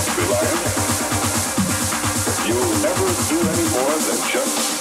self-reliant, you'll never do any more than just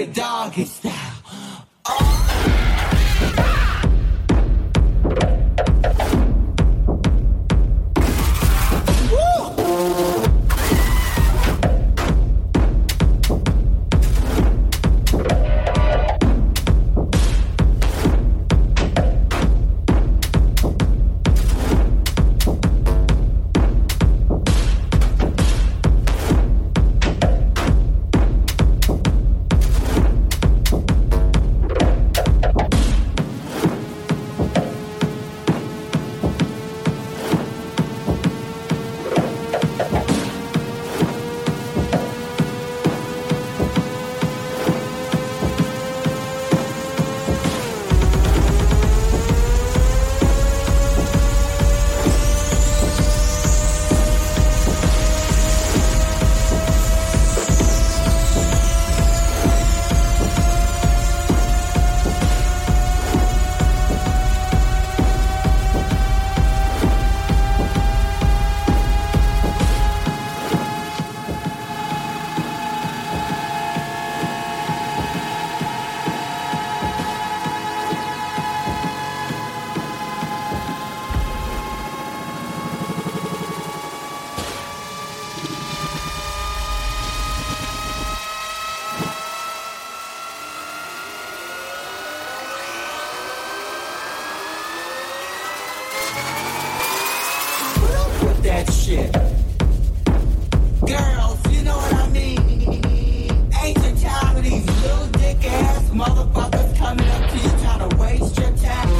your dog. shit. Girls, you know what I mean? Ain't you time of these little dick ass motherfuckers coming up to you trying to waste your time?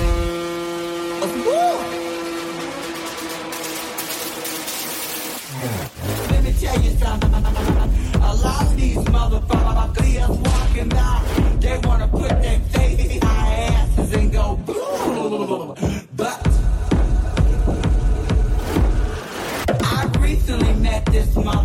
Let me tell you something. A lot of these motherfuckers walking by, they wanna put their face just my